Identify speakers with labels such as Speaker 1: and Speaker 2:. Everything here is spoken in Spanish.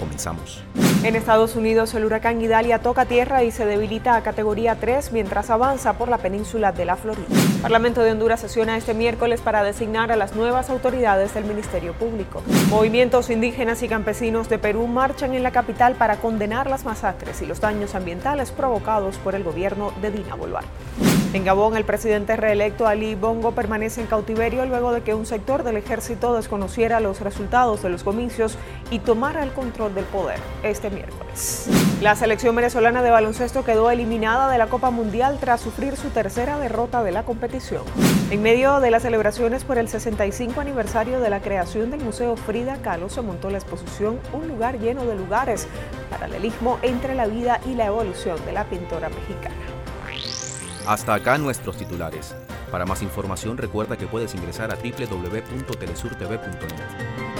Speaker 1: Comenzamos.
Speaker 2: En Estados Unidos, el huracán Idalia toca tierra y se debilita a categoría 3 mientras avanza por la península de la Florida. El Parlamento de Honduras sesiona este miércoles para designar a las nuevas autoridades del Ministerio Público. Movimientos indígenas y campesinos de Perú marchan en la capital para condenar las masacres y los daños ambientales provocados por el gobierno de Dina Boluarte. En Gabón, el presidente reelecto Ali Bongo permanece en cautiverio luego de que un sector del ejército desconociera los resultados de los comicios y tomara el control del poder este miércoles. La selección venezolana de baloncesto quedó eliminada de la Copa Mundial tras sufrir su tercera derrota de la competición. En medio de las celebraciones por el 65 aniversario de la creación del Museo Frida Kahlo se montó la exposición Un lugar lleno de lugares, paralelismo entre la vida y la evolución de la pintora mexicana.
Speaker 1: Hasta acá nuestros titulares. Para más información recuerda que puedes ingresar a www.telesurtv.net.